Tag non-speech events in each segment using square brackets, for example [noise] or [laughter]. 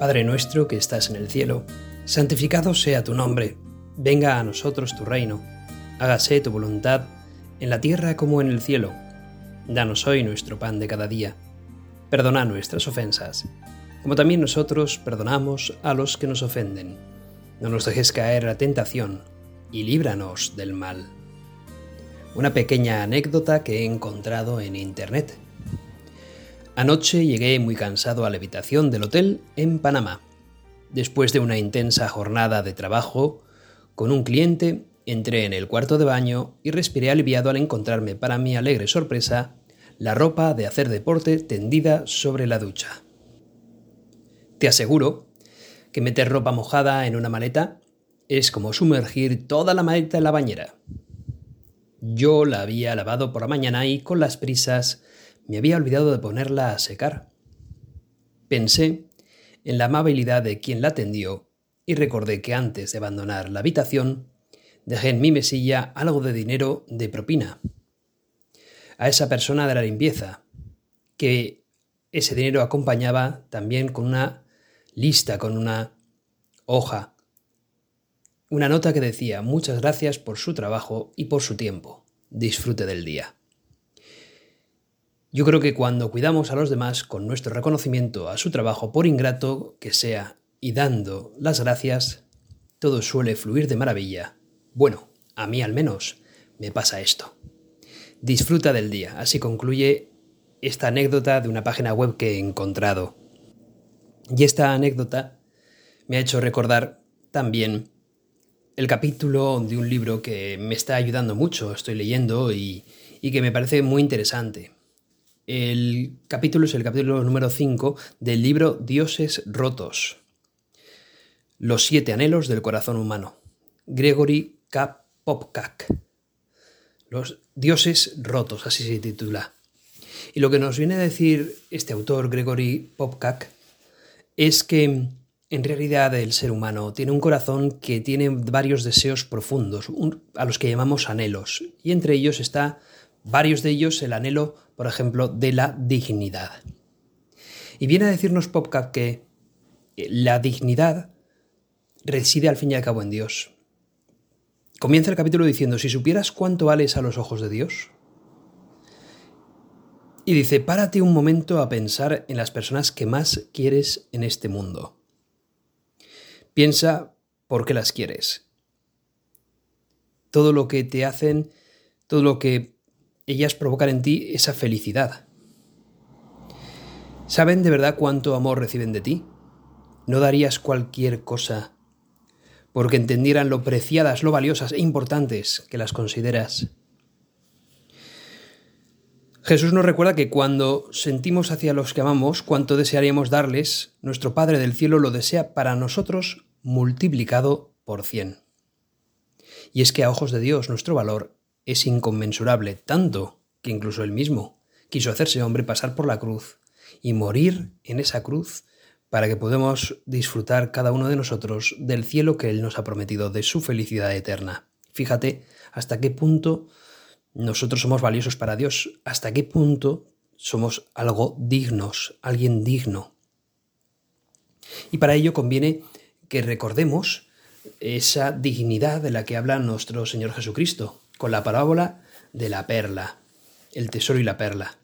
Padre nuestro que estás en el cielo, santificado sea tu nombre, venga a nosotros tu reino, hágase tu voluntad en la tierra como en el cielo. Danos hoy nuestro pan de cada día. Perdona nuestras ofensas, como también nosotros perdonamos a los que nos ofenden. No nos dejes caer la tentación y líbranos del mal. Una pequeña anécdota que he encontrado en Internet. Anoche llegué muy cansado a la habitación del hotel en Panamá. Después de una intensa jornada de trabajo con un cliente, entré en el cuarto de baño y respiré aliviado al encontrarme, para mi alegre sorpresa, la ropa de hacer deporte tendida sobre la ducha. Te aseguro que meter ropa mojada en una maleta es como sumergir toda la maleta en la bañera. Yo la había lavado por la mañana y con las prisas me había olvidado de ponerla a secar. Pensé en la amabilidad de quien la atendió y recordé que antes de abandonar la habitación dejé en mi mesilla algo de dinero de propina. A esa persona de la limpieza, que ese dinero acompañaba también con una lista, con una hoja, una nota que decía muchas gracias por su trabajo y por su tiempo. Disfrute del día. Yo creo que cuando cuidamos a los demás con nuestro reconocimiento a su trabajo, por ingrato que sea, y dando las gracias, todo suele fluir de maravilla. Bueno, a mí al menos me pasa esto. Disfruta del día, así concluye esta anécdota de una página web que he encontrado. Y esta anécdota me ha hecho recordar también el capítulo de un libro que me está ayudando mucho, estoy leyendo y, y que me parece muy interesante. El capítulo es el capítulo número 5 del libro Dioses Rotos. Los siete anhelos del corazón humano. Gregory K. Popcak. Los dioses rotos, así se titula. Y lo que nos viene a decir este autor, Gregory Popcak, es que en realidad el ser humano tiene un corazón que tiene varios deseos profundos, a los que llamamos anhelos, y entre ellos está varios de ellos el anhelo, por ejemplo, de la dignidad. Y viene a decirnos Popcap que eh, la dignidad reside al fin y al cabo en Dios. Comienza el capítulo diciendo, si supieras cuánto vales a los ojos de Dios. Y dice, párate un momento a pensar en las personas que más quieres en este mundo. Piensa por qué las quieres. Todo lo que te hacen, todo lo que ellas provocan en ti esa felicidad. ¿Saben de verdad cuánto amor reciben de ti? ¿No darías cualquier cosa porque entendieran lo preciadas, lo valiosas e importantes que las consideras? Jesús nos recuerda que cuando sentimos hacia los que amamos cuánto desearíamos darles, nuestro Padre del Cielo lo desea para nosotros multiplicado por cien. Y es que a ojos de Dios nuestro valor es inconmensurable, tanto que incluso él mismo quiso hacerse hombre, pasar por la cruz y morir en esa cruz para que podamos disfrutar cada uno de nosotros del cielo que Él nos ha prometido, de su felicidad eterna. Fíjate hasta qué punto nosotros somos valiosos para Dios, hasta qué punto somos algo dignos, alguien digno. Y para ello conviene que recordemos esa dignidad de la que habla nuestro Señor Jesucristo, con la parábola de la perla, el tesoro y la perla.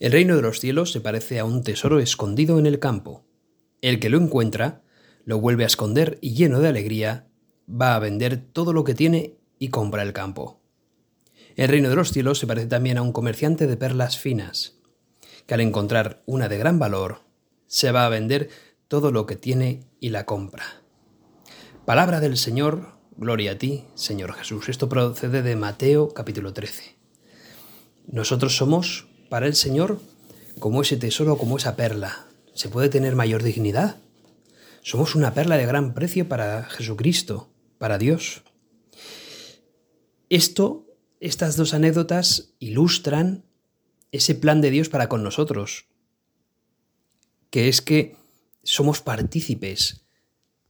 El reino de los cielos se parece a un tesoro escondido en el campo. El que lo encuentra, lo vuelve a esconder y lleno de alegría, va a vender todo lo que tiene y compra el campo. El reino de los cielos se parece también a un comerciante de perlas finas, que al encontrar una de gran valor, se va a vender todo lo que tiene y la compra. Palabra del Señor, Gloria a ti, Señor Jesús. Esto procede de Mateo capítulo 13. Nosotros somos para el Señor como ese tesoro, como esa perla. ¿Se puede tener mayor dignidad? Somos una perla de gran precio para Jesucristo, para Dios. Esto, estas dos anécdotas ilustran ese plan de Dios para con nosotros, que es que somos partícipes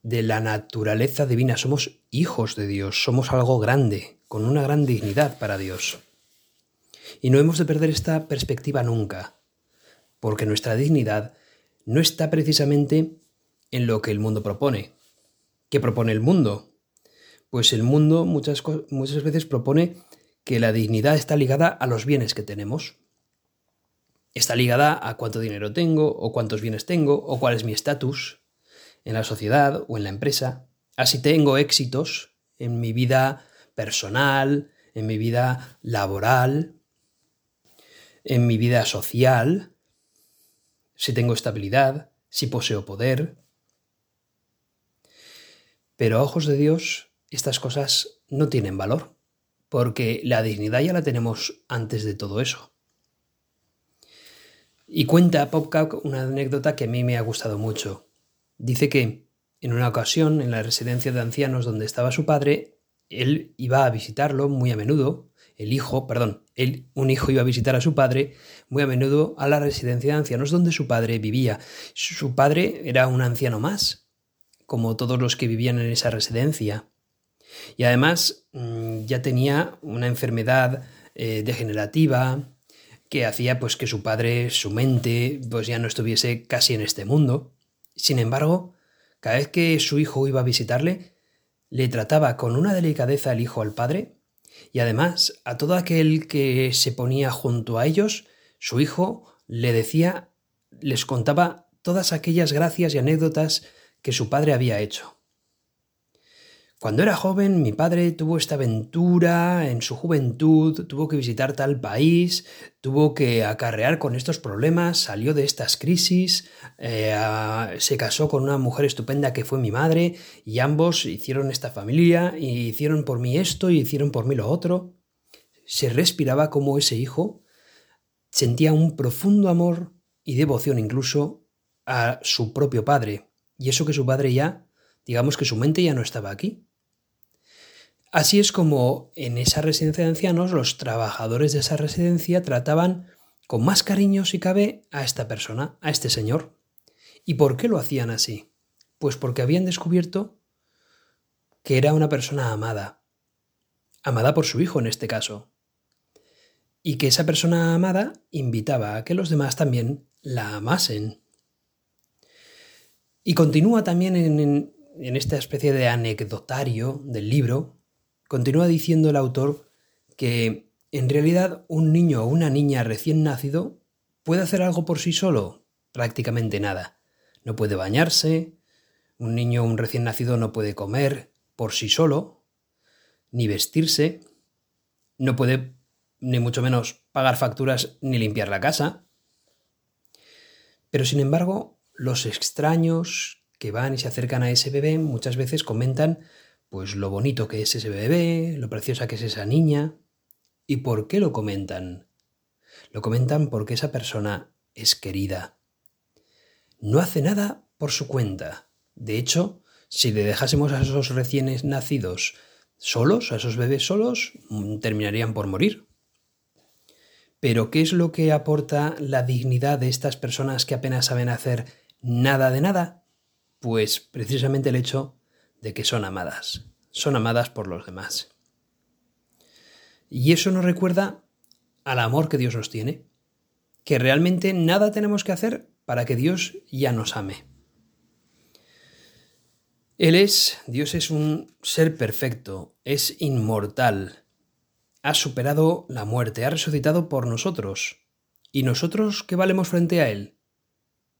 de la naturaleza divina, somos hijos de Dios, somos algo grande, con una gran dignidad para Dios. Y no hemos de perder esta perspectiva nunca, porque nuestra dignidad no está precisamente en lo que el mundo propone. ¿Qué propone el mundo? Pues el mundo muchas, muchas veces propone que la dignidad está ligada a los bienes que tenemos. Está ligada a cuánto dinero tengo, o cuántos bienes tengo, o cuál es mi estatus en la sociedad o en la empresa. Así tengo éxitos en mi vida personal, en mi vida laboral, en mi vida social, si tengo estabilidad, si poseo poder. Pero a ojos de Dios, estas cosas no tienen valor, porque la dignidad ya la tenemos antes de todo eso. Y cuenta Popcock una anécdota que a mí me ha gustado mucho. Dice que en una ocasión, en la residencia de ancianos donde estaba su padre, él iba a visitarlo muy a menudo, el hijo, perdón, él, un hijo iba a visitar a su padre muy a menudo a la residencia de ancianos donde su padre vivía. Su padre era un anciano más, como todos los que vivían en esa residencia. Y además mm, ya tenía una enfermedad eh, degenerativa que hacía pues que su padre, su mente, pues ya no estuviese casi en este mundo. Sin embargo, cada vez que su hijo iba a visitarle, le trataba con una delicadeza el hijo al padre, y además a todo aquel que se ponía junto a ellos, su hijo le decía, les contaba todas aquellas gracias y anécdotas que su padre había hecho. Cuando era joven, mi padre tuvo esta aventura en su juventud, tuvo que visitar tal país, tuvo que acarrear con estos problemas, salió de estas crisis, eh, se casó con una mujer estupenda que fue mi madre, y ambos hicieron esta familia, y hicieron por mí esto, y hicieron por mí lo otro. Se respiraba como ese hijo sentía un profundo amor y devoción incluso a su propio padre, y eso que su padre ya, digamos que su mente ya no estaba aquí. Así es como en esa residencia de ancianos los trabajadores de esa residencia trataban con más cariño, si cabe, a esta persona, a este señor. ¿Y por qué lo hacían así? Pues porque habían descubierto que era una persona amada, amada por su hijo en este caso, y que esa persona amada invitaba a que los demás también la amasen. Y continúa también en, en esta especie de anecdotario del libro, Continúa diciendo el autor que en realidad un niño o una niña recién nacido puede hacer algo por sí solo, prácticamente nada. No puede bañarse, un niño o un recién nacido no puede comer por sí solo, ni vestirse, no puede ni mucho menos pagar facturas ni limpiar la casa. Pero sin embargo, los extraños que van y se acercan a ese bebé muchas veces comentan pues lo bonito que es ese bebé, lo preciosa que es esa niña. ¿Y por qué lo comentan? Lo comentan porque esa persona es querida. No hace nada por su cuenta. De hecho, si le dejásemos a esos recién nacidos solos, a esos bebés solos, mm, terminarían por morir. Pero ¿qué es lo que aporta la dignidad de estas personas que apenas saben hacer nada de nada? Pues precisamente el hecho de que son amadas, son amadas por los demás. Y eso nos recuerda al amor que Dios nos tiene, que realmente nada tenemos que hacer para que Dios ya nos ame. Él es, Dios es un ser perfecto, es inmortal, ha superado la muerte, ha resucitado por nosotros. ¿Y nosotros qué valemos frente a Él?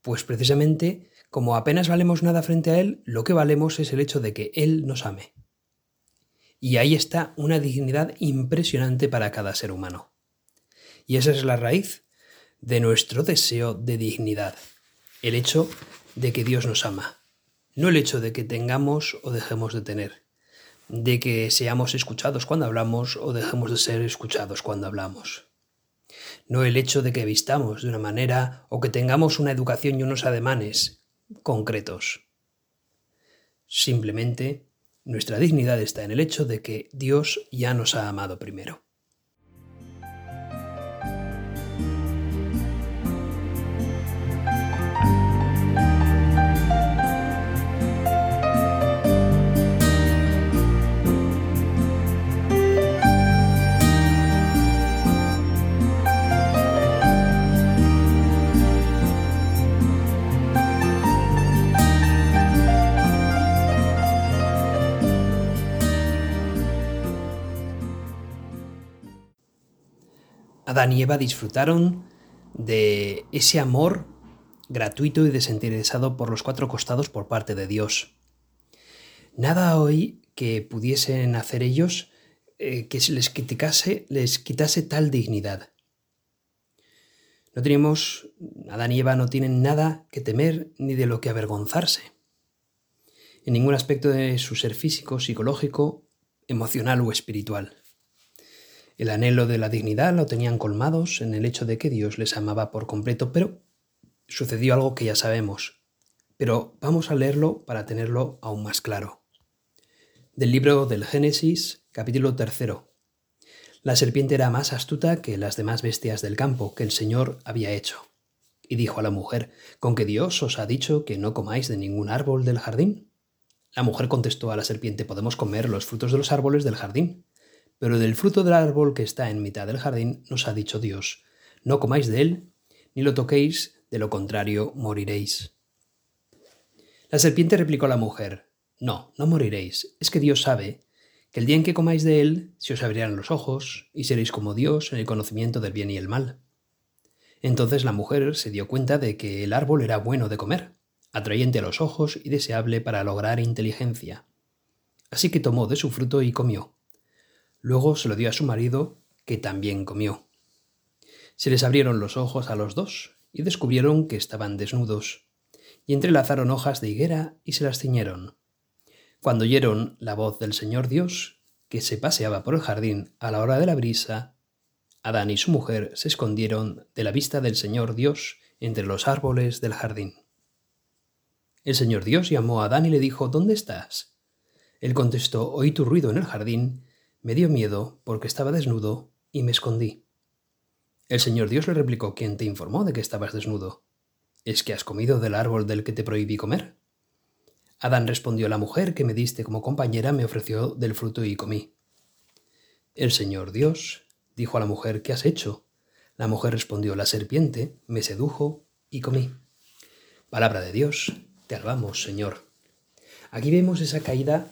Pues precisamente como apenas valemos nada frente a Él, lo que valemos es el hecho de que Él nos ame. Y ahí está una dignidad impresionante para cada ser humano. Y esa es la raíz de nuestro deseo de dignidad, el hecho de que Dios nos ama, no el hecho de que tengamos o dejemos de tener, de que seamos escuchados cuando hablamos o dejemos de ser escuchados cuando hablamos no el hecho de que vistamos de una manera o que tengamos una educación y unos ademanes concretos. Simplemente nuestra dignidad está en el hecho de que Dios ya nos ha amado primero. Adán y Eva disfrutaron de ese amor gratuito y desinteresado por los cuatro costados por parte de Dios. Nada hoy que pudiesen hacer ellos eh, que les quitase, les quitase tal dignidad. No tenemos, Adán y Eva no tienen nada que temer ni de lo que avergonzarse. En ningún aspecto de su ser físico, psicológico, emocional o espiritual. El anhelo de la dignidad lo tenían colmados en el hecho de que Dios les amaba por completo, pero sucedió algo que ya sabemos. Pero vamos a leerlo para tenerlo aún más claro. Del libro del Génesis, capítulo tercero, la serpiente era más astuta que las demás bestias del campo que el Señor había hecho. Y dijo a la mujer, ¿con que Dios os ha dicho que no comáis de ningún árbol del jardín? La mujer contestó a la serpiente, podemos comer los frutos de los árboles del jardín, pero del fruto del árbol que está en mitad del jardín nos ha dicho Dios, no comáis de él, ni lo toquéis, de lo contrario moriréis. La serpiente replicó a la mujer, no, no moriréis, es que Dios sabe que el día en que comáis de él se os abrirán los ojos y seréis como Dios en el conocimiento del bien y el mal. Entonces la mujer se dio cuenta de que el árbol era bueno de comer, atrayente a los ojos y deseable para lograr inteligencia. Así que tomó de su fruto y comió. Luego se lo dio a su marido, que también comió. Se les abrieron los ojos a los dos y descubrieron que estaban desnudos, y entrelazaron hojas de higuera y se las ciñeron. Cuando oyeron la voz del Señor Dios, que se paseaba por el jardín a la hora de la brisa, Adán y su mujer se escondieron de la vista del Señor Dios entre los árboles del jardín. El Señor Dios llamó a Adán y le dijo, ¿Dónde estás? Él contestó, oí tu ruido en el jardín, me dio miedo porque estaba desnudo y me escondí. El Señor Dios le replicó, ¿quién te informó de que estabas desnudo? ¿Es que has comido del árbol del que te prohibí comer? Adán respondió, la mujer que me diste como compañera me ofreció del fruto y comí. El Señor Dios dijo a la mujer, ¿qué has hecho? La mujer respondió, la serpiente me sedujo y comí. Palabra de Dios, te alabamos, Señor. Aquí vemos esa caída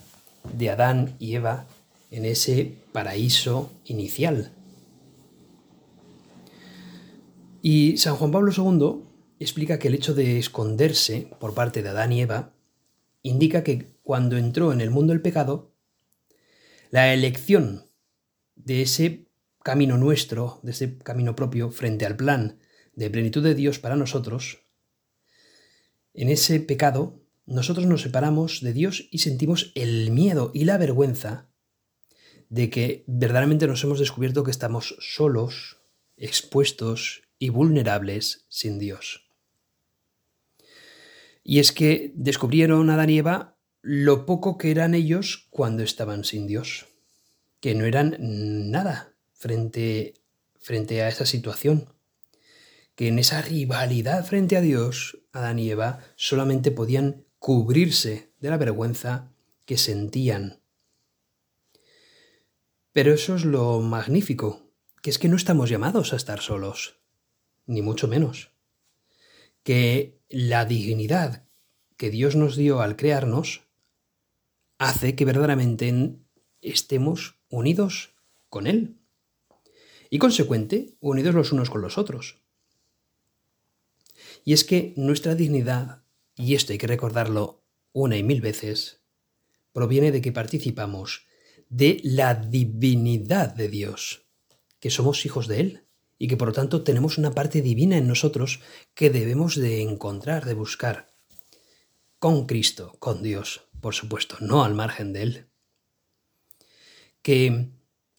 de Adán y Eva en ese paraíso inicial. Y San Juan Pablo II explica que el hecho de esconderse por parte de Adán y Eva indica que cuando entró en el mundo el pecado, la elección de ese camino nuestro, de ese camino propio, frente al plan de plenitud de Dios para nosotros, en ese pecado nosotros nos separamos de Dios y sentimos el miedo y la vergüenza de que verdaderamente nos hemos descubierto que estamos solos, expuestos y vulnerables sin Dios. Y es que descubrieron Adán y Eva lo poco que eran ellos cuando estaban sin Dios, que no eran nada frente, frente a esa situación, que en esa rivalidad frente a Dios, Adán y Eva solamente podían cubrirse de la vergüenza que sentían. Pero eso es lo magnífico, que es que no estamos llamados a estar solos, ni mucho menos. Que la dignidad que Dios nos dio al crearnos hace que verdaderamente estemos unidos con Él y consecuente unidos los unos con los otros. Y es que nuestra dignidad, y esto hay que recordarlo una y mil veces, proviene de que participamos de la divinidad de Dios, que somos hijos de Él y que por lo tanto tenemos una parte divina en nosotros que debemos de encontrar, de buscar. Con Cristo, con Dios, por supuesto, no al margen de Él. Que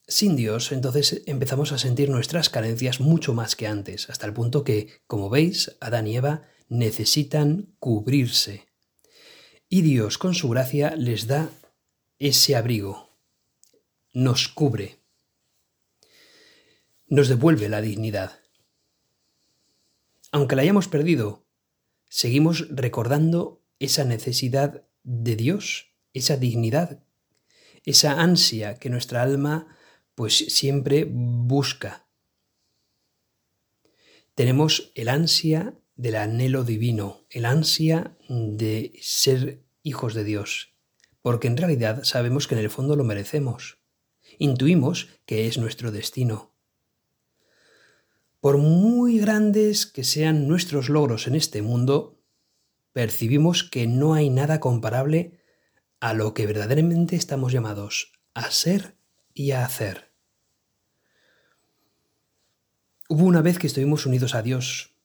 sin Dios entonces empezamos a sentir nuestras carencias mucho más que antes, hasta el punto que, como veis, Adán y Eva necesitan cubrirse. Y Dios, con su gracia, les da ese abrigo, nos cubre, nos devuelve la dignidad. Aunque la hayamos perdido, seguimos recordando esa necesidad de Dios, esa dignidad, esa ansia que nuestra alma pues siempre busca. Tenemos el ansia del anhelo divino, el ansia de ser hijos de Dios, porque en realidad sabemos que en el fondo lo merecemos. Intuimos que es nuestro destino. Por muy grandes que sean nuestros logros en este mundo, percibimos que no hay nada comparable a lo que verdaderamente estamos llamados a ser y a hacer. Hubo una vez que estuvimos unidos a Dios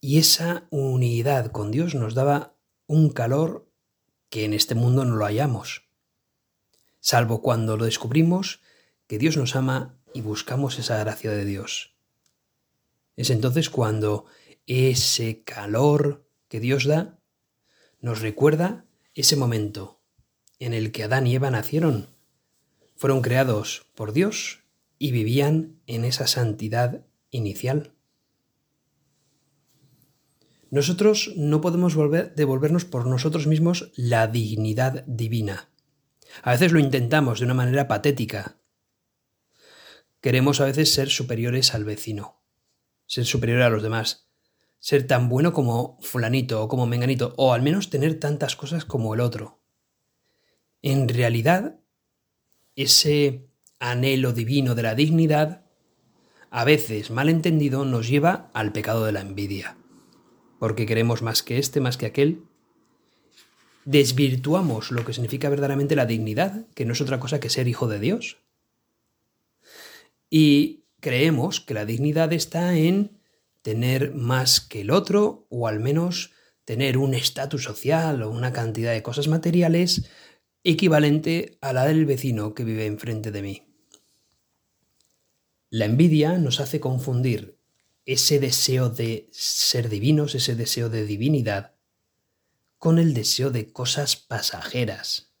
y esa unidad con Dios nos daba un calor que en este mundo no lo hallamos, salvo cuando lo descubrimos que Dios nos ama y buscamos esa gracia de Dios. Es entonces cuando ese calor que Dios da nos recuerda ese momento en el que Adán y Eva nacieron. Fueron creados por Dios y vivían en esa santidad inicial. Nosotros no podemos volver, devolvernos por nosotros mismos la dignidad divina. A veces lo intentamos de una manera patética. Queremos a veces ser superiores al vecino, ser superior a los demás, ser tan bueno como fulanito o como menganito, o al menos tener tantas cosas como el otro. En realidad, ese anhelo divino de la dignidad, a veces mal entendido, nos lleva al pecado de la envidia, porque queremos más que este, más que aquel. Desvirtuamos lo que significa verdaderamente la dignidad, que no es otra cosa que ser hijo de Dios. Y creemos que la dignidad está en tener más que el otro o al menos tener un estatus social o una cantidad de cosas materiales equivalente a la del vecino que vive enfrente de mí. La envidia nos hace confundir ese deseo de ser divinos, ese deseo de divinidad, con el deseo de cosas pasajeras.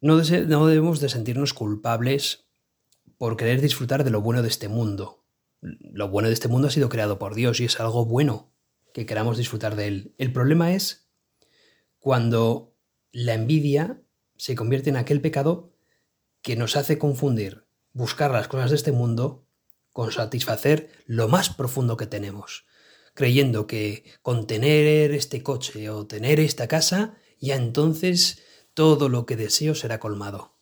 No, debemos de sentirnos culpables por querer disfrutar de lo bueno de este mundo. Lo bueno de este mundo ha sido creado por Dios y es algo bueno que queramos disfrutar de él. El problema es cuando la envidia se convierte en aquel pecado que nos hace confundir buscar las cosas de este mundo con satisfacer lo más profundo que tenemos, creyendo que con tener este coche o tener esta casa, ya entonces todo lo que deseo será colmado.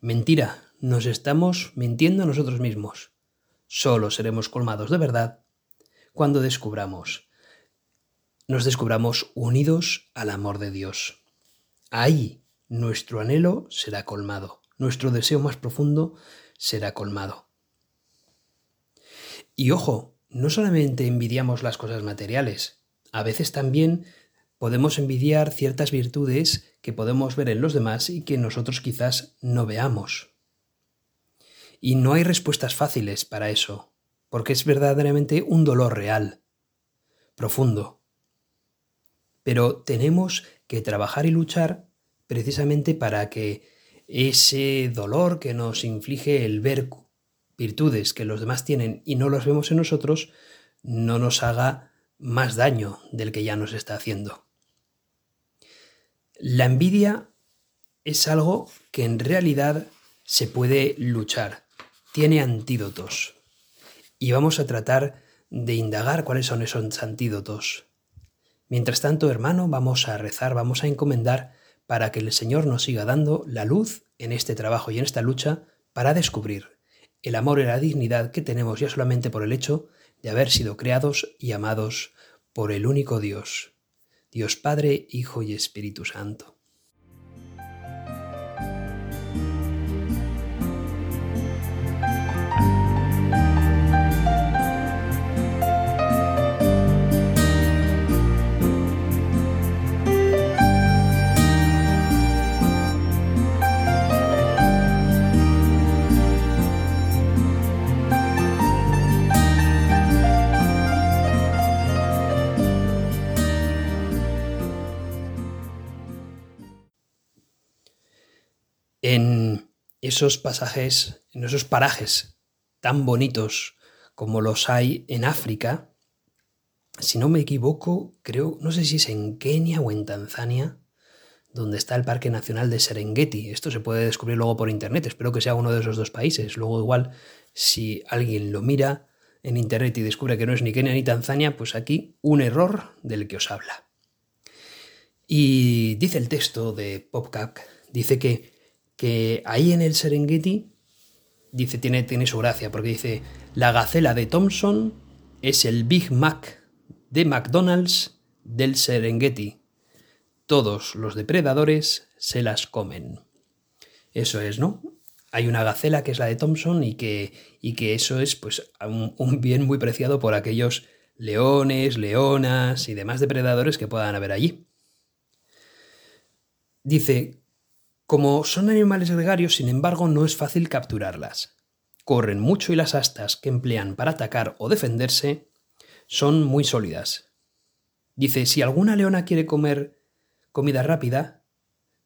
Mentira, nos estamos mintiendo a nosotros mismos. Solo seremos colmados de verdad cuando descubramos, nos descubramos unidos al amor de Dios. Ahí nuestro anhelo será colmado, nuestro deseo más profundo será colmado. Y ojo, no solamente envidiamos las cosas materiales, a veces también podemos envidiar ciertas virtudes que podemos ver en los demás y que nosotros quizás no veamos. Y no hay respuestas fáciles para eso, porque es verdaderamente un dolor real, profundo. Pero tenemos que trabajar y luchar precisamente para que ese dolor que nos inflige el ver virtudes que los demás tienen y no los vemos en nosotros, no nos haga más daño del que ya nos está haciendo. La envidia es algo que en realidad se puede luchar tiene antídotos. Y vamos a tratar de indagar cuáles son esos antídotos. Mientras tanto, hermano, vamos a rezar, vamos a encomendar para que el Señor nos siga dando la luz en este trabajo y en esta lucha para descubrir el amor y la dignidad que tenemos ya solamente por el hecho de haber sido creados y amados por el único Dios, Dios Padre, Hijo y Espíritu Santo. Esos pasajes, en esos parajes tan bonitos como los hay en África, si no me equivoco, creo, no sé si es en Kenia o en Tanzania, donde está el Parque Nacional de Serengeti. Esto se puede descubrir luego por internet, espero que sea uno de esos dos países. Luego igual, si alguien lo mira en internet y descubre que no es ni Kenia ni Tanzania, pues aquí un error del que os habla. Y dice el texto de PopCap, dice que que ahí en el Serengeti dice, tiene, tiene su gracia, porque dice, la gacela de Thompson es el Big Mac de McDonald's del Serengeti. Todos los depredadores se las comen. Eso es, ¿no? Hay una gacela que es la de Thompson y que, y que eso es pues un, un bien muy preciado por aquellos leones, leonas y demás depredadores que puedan haber allí. Dice, como son animales gregarios, sin embargo, no es fácil capturarlas. Corren mucho y las astas que emplean para atacar o defenderse son muy sólidas. Dice, si alguna leona quiere comer comida rápida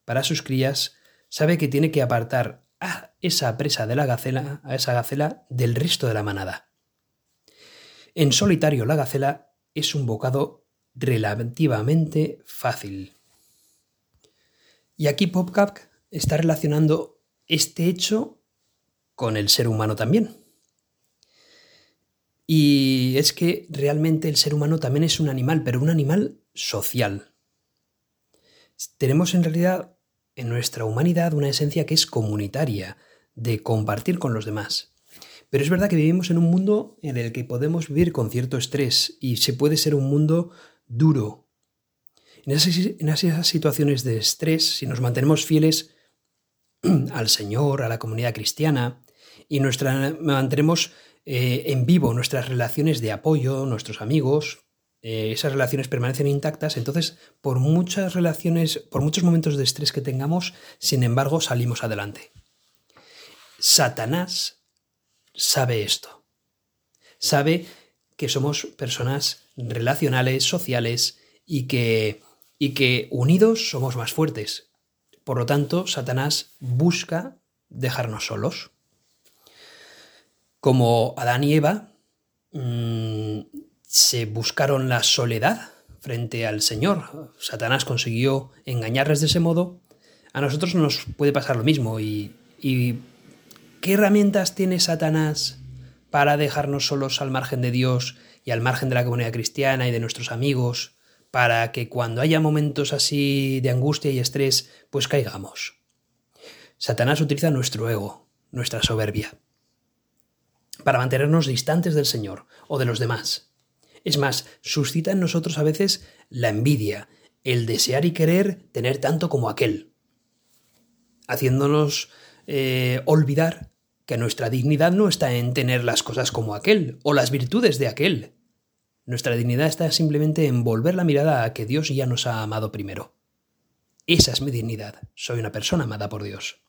para sus crías, sabe que tiene que apartar a esa presa de la gacela, a esa gacela del resto de la manada. En solitario la gacela es un bocado relativamente fácil. Y aquí PopCap está relacionando este hecho con el ser humano también. Y es que realmente el ser humano también es un animal, pero un animal social. Tenemos en realidad en nuestra humanidad una esencia que es comunitaria, de compartir con los demás. Pero es verdad que vivimos en un mundo en el que podemos vivir con cierto estrés y se puede ser un mundo duro. En esas, situaciones de estrés, si nos mantenemos fieles [clears throat] al Señor, a la comunidad cristiana, y nuestra, mantenemos eh, en vivo nuestras relaciones de apoyo, nuestros amigos, eh, esas relaciones permanecen intactas, entonces por muchas relaciones, por muchos momentos de estrés que tengamos, sin embargo, salimos adelante. Satanás sabe esto. Sabe que somos personas relacionales, sociales y que, y que unidos somos más fuertes. Por lo tanto, Satanás busca dejarnos solos. Como Adán y Eva, mm, se buscaron la soledad frente al Señor. Satanás consiguió engañarles de ese modo. A nosotros nos puede pasar lo mismo. ¿Y, y qué herramientas tiene Satanás para dejarnos solos al margen de Dios y al margen de la comunidad cristiana y de nuestros amigos, para que cuando haya momentos así de angustia y estrés, pues caigamos? Satanás utiliza nuestro ego, nuestra soberbia, para mantenernos distantes del Señor o de los demás es más, suscita en nosotros a veces la envidia, el desear y querer tener tanto como aquel, haciéndonos eh, olvidar que nuestra dignidad no está en tener las cosas como aquel o las virtudes de aquel. Nuestra dignidad está simplemente en volver la mirada a que Dios ya nos ha amado primero. Esa es mi dignidad. Soy una persona amada por Dios.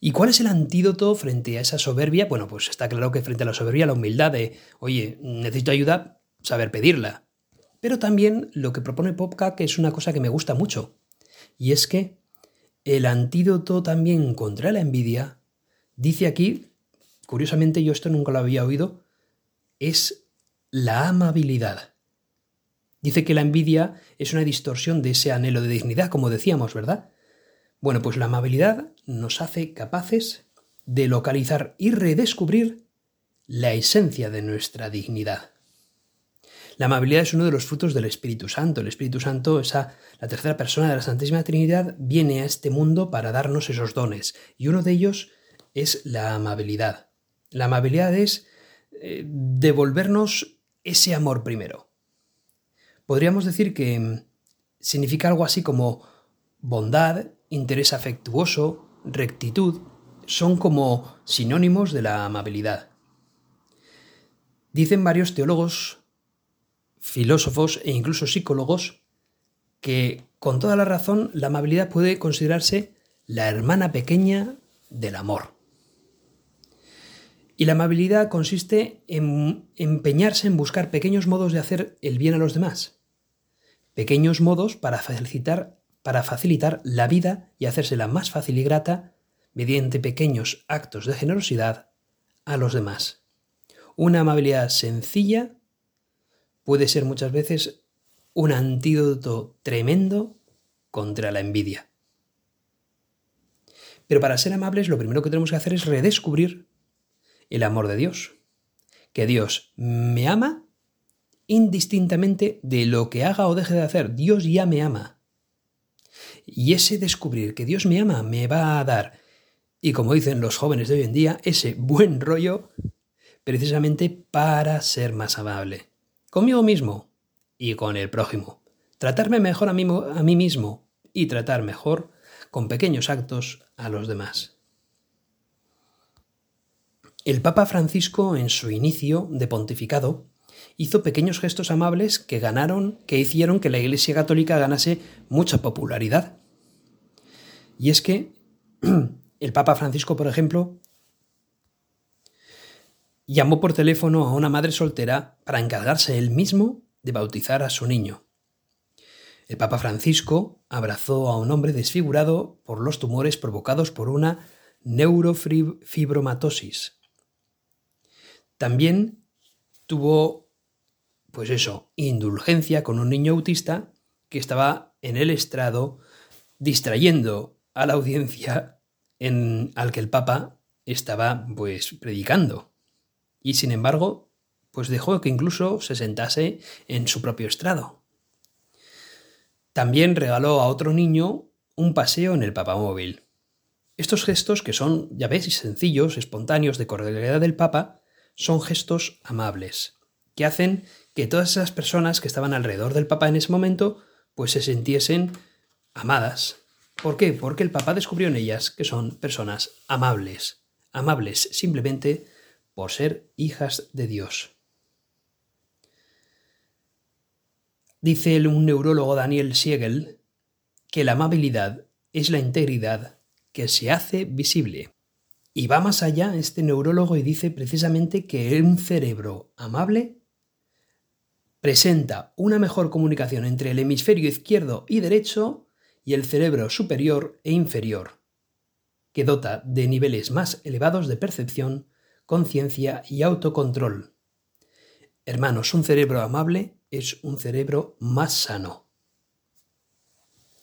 ¿Y cuál es el antídoto frente a esa soberbia? Bueno, pues está claro que frente a la soberbia, la humildad de, oye, necesito ayuda, saber pedirla. Pero también lo que propone Popka, que es una cosa que me gusta mucho, y es que el antídoto también contra la envidia, dice aquí, curiosamente yo esto nunca lo había oído, es la amabilidad. Dice que la envidia es una distorsión de ese anhelo de dignidad, como decíamos, ¿verdad? Bueno, pues la amabilidad nos hace capaces de localizar y redescubrir la esencia de nuestra dignidad. La amabilidad es uno de los frutos del Espíritu Santo. El Espíritu Santo, esa, la tercera persona de la Santísima Trinidad, viene a este mundo para darnos esos dones. Y uno de ellos es la amabilidad. La amabilidad es eh, devolvernos ese amor primero. Podríamos decir que mm, significa algo así como bondad, interés afectuoso, rectitud, son como sinónimos de la amabilidad. Dicen varios teólogos, filósofos e incluso psicólogos que con toda la razón la amabilidad puede considerarse la hermana pequeña del amor. Y la amabilidad consiste en empeñarse en buscar pequeños modos de hacer el bien a los demás, pequeños modos para facilitar para facilitar la vida y hacérsela más fácil y grata mediante pequeños actos de generosidad a los demás. Una amabilidad sencilla puede ser muchas veces un antídoto tremendo contra la envidia. Pero para ser amables lo primero que tenemos que hacer es redescubrir el amor de Dios. Que Dios me ama indistintamente de lo que haga o deje de hacer. Dios ya me ama. Y ese descubrir que Dios me ama me va a dar y como dicen los jóvenes de hoy en día, ese buen rollo precisamente para ser más amable. Conmigo mismo y con el prójimo. Tratarme mejor a mí, a mí mismo y tratar mejor con pequeños actos a los demás. El Papa Francisco, en su inicio de pontificado, hizo pequeños gestos amables que ganaron, que hicieron que la Iglesia Católica ganase mucha popularidad. Y es que [clears throat] el Papa Francisco, por ejemplo, llamó por teléfono a una madre soltera para encargarse él mismo de bautizar a su niño. El Papa Francisco abrazó a un hombre desfigurado por los tumores provocados por una neurofibromatosis. También tuvo, pues eso, indulgencia con un niño autista que estaba en el estrado distrayendo a la audiencia en, al que el Papa estaba pues predicando. Y sin embargo, pues dejó que incluso se sentase en su propio estrado. También regaló a otro niño un paseo en el papamóvil. Estos gestos, que son, ya ves, sencillos, espontáneos, de cordialidad del Papa, son gestos amables, que hacen que todas esas personas que estaban alrededor del Papa en ese momento, pues se sintiesen amadas, ¿Por qué? Porque el Papa descubrió en ellas que son personas amables, amables simplemente por ser hijas de Dios. Dice un neurólogo Daniel Siegel que la amabilidad es la integridad que se hace visible. Y va más allá este neurólogo y dice precisamente que un cerebro amable presenta una mejor comunicación entre el hemisferio izquierdo y derecho y el cerebro superior e inferior, que dota de niveles más elevados de percepción, conciencia y autocontrol. Hermanos, un cerebro amable es un cerebro más sano.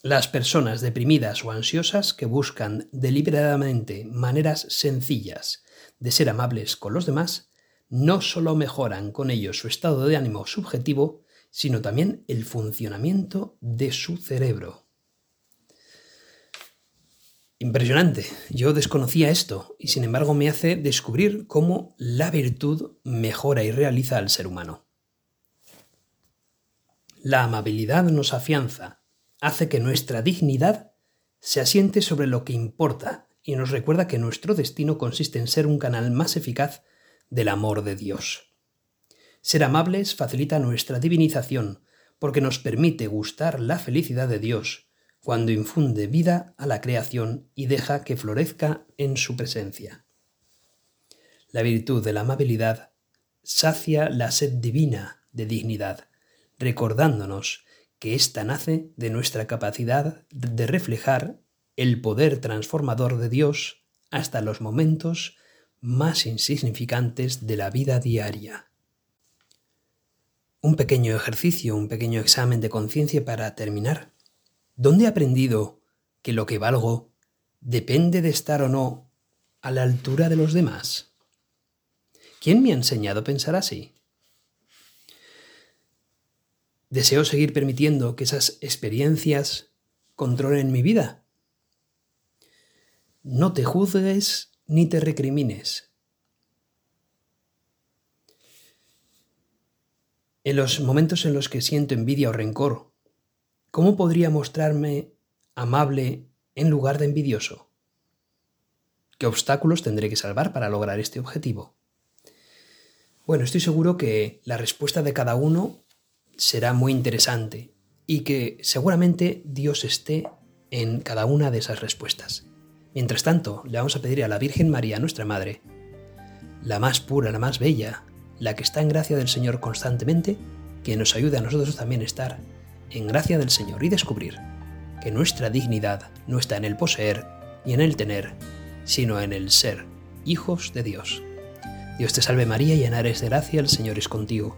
Las personas deprimidas o ansiosas que buscan deliberadamente maneras sencillas de ser amables con los demás, no solo mejoran con ello su estado de ánimo subjetivo, sino también el funcionamiento de su cerebro. Impresionante. Yo desconocía esto y sin embargo me hace descubrir cómo la virtud mejora y realiza al ser humano. La amabilidad nos afianza, hace que nuestra dignidad se asiente sobre lo que importa y nos recuerda que nuestro destino consiste en ser un canal más eficaz del amor de Dios. Ser amables facilita nuestra divinización porque nos permite gustar la felicidad de Dios cuando infunde vida a la creación y deja que florezca en su presencia. La virtud de la amabilidad sacia la sed divina de dignidad, recordándonos que ésta nace de nuestra capacidad de reflejar el poder transformador de Dios hasta los momentos más insignificantes de la vida diaria. Un pequeño ejercicio, un pequeño examen de conciencia para terminar. ¿Dónde he aprendido que lo que valgo depende de estar o no a la altura de los demás? ¿Quién me ha enseñado a pensar así? ¿Deseo seguir permitiendo que esas experiencias controlen mi vida? No te juzgues ni te recrimines. En los momentos en los que siento envidia o rencor ¿Cómo podría mostrarme amable en lugar de envidioso? ¿Qué obstáculos tendré que salvar para lograr este objetivo? Bueno, estoy seguro que la respuesta de cada uno será muy interesante y que seguramente Dios esté en cada una de esas respuestas. Mientras tanto, le vamos a pedir a la Virgen María, nuestra Madre, la más pura, la más bella, la que está en gracia del Señor constantemente, que nos ayude a nosotros también a estar en gracia del Señor y descubrir que nuestra dignidad no está en el poseer ni en el tener, sino en el ser hijos de Dios. Dios te salve María, llena eres de gracia, el Señor es contigo.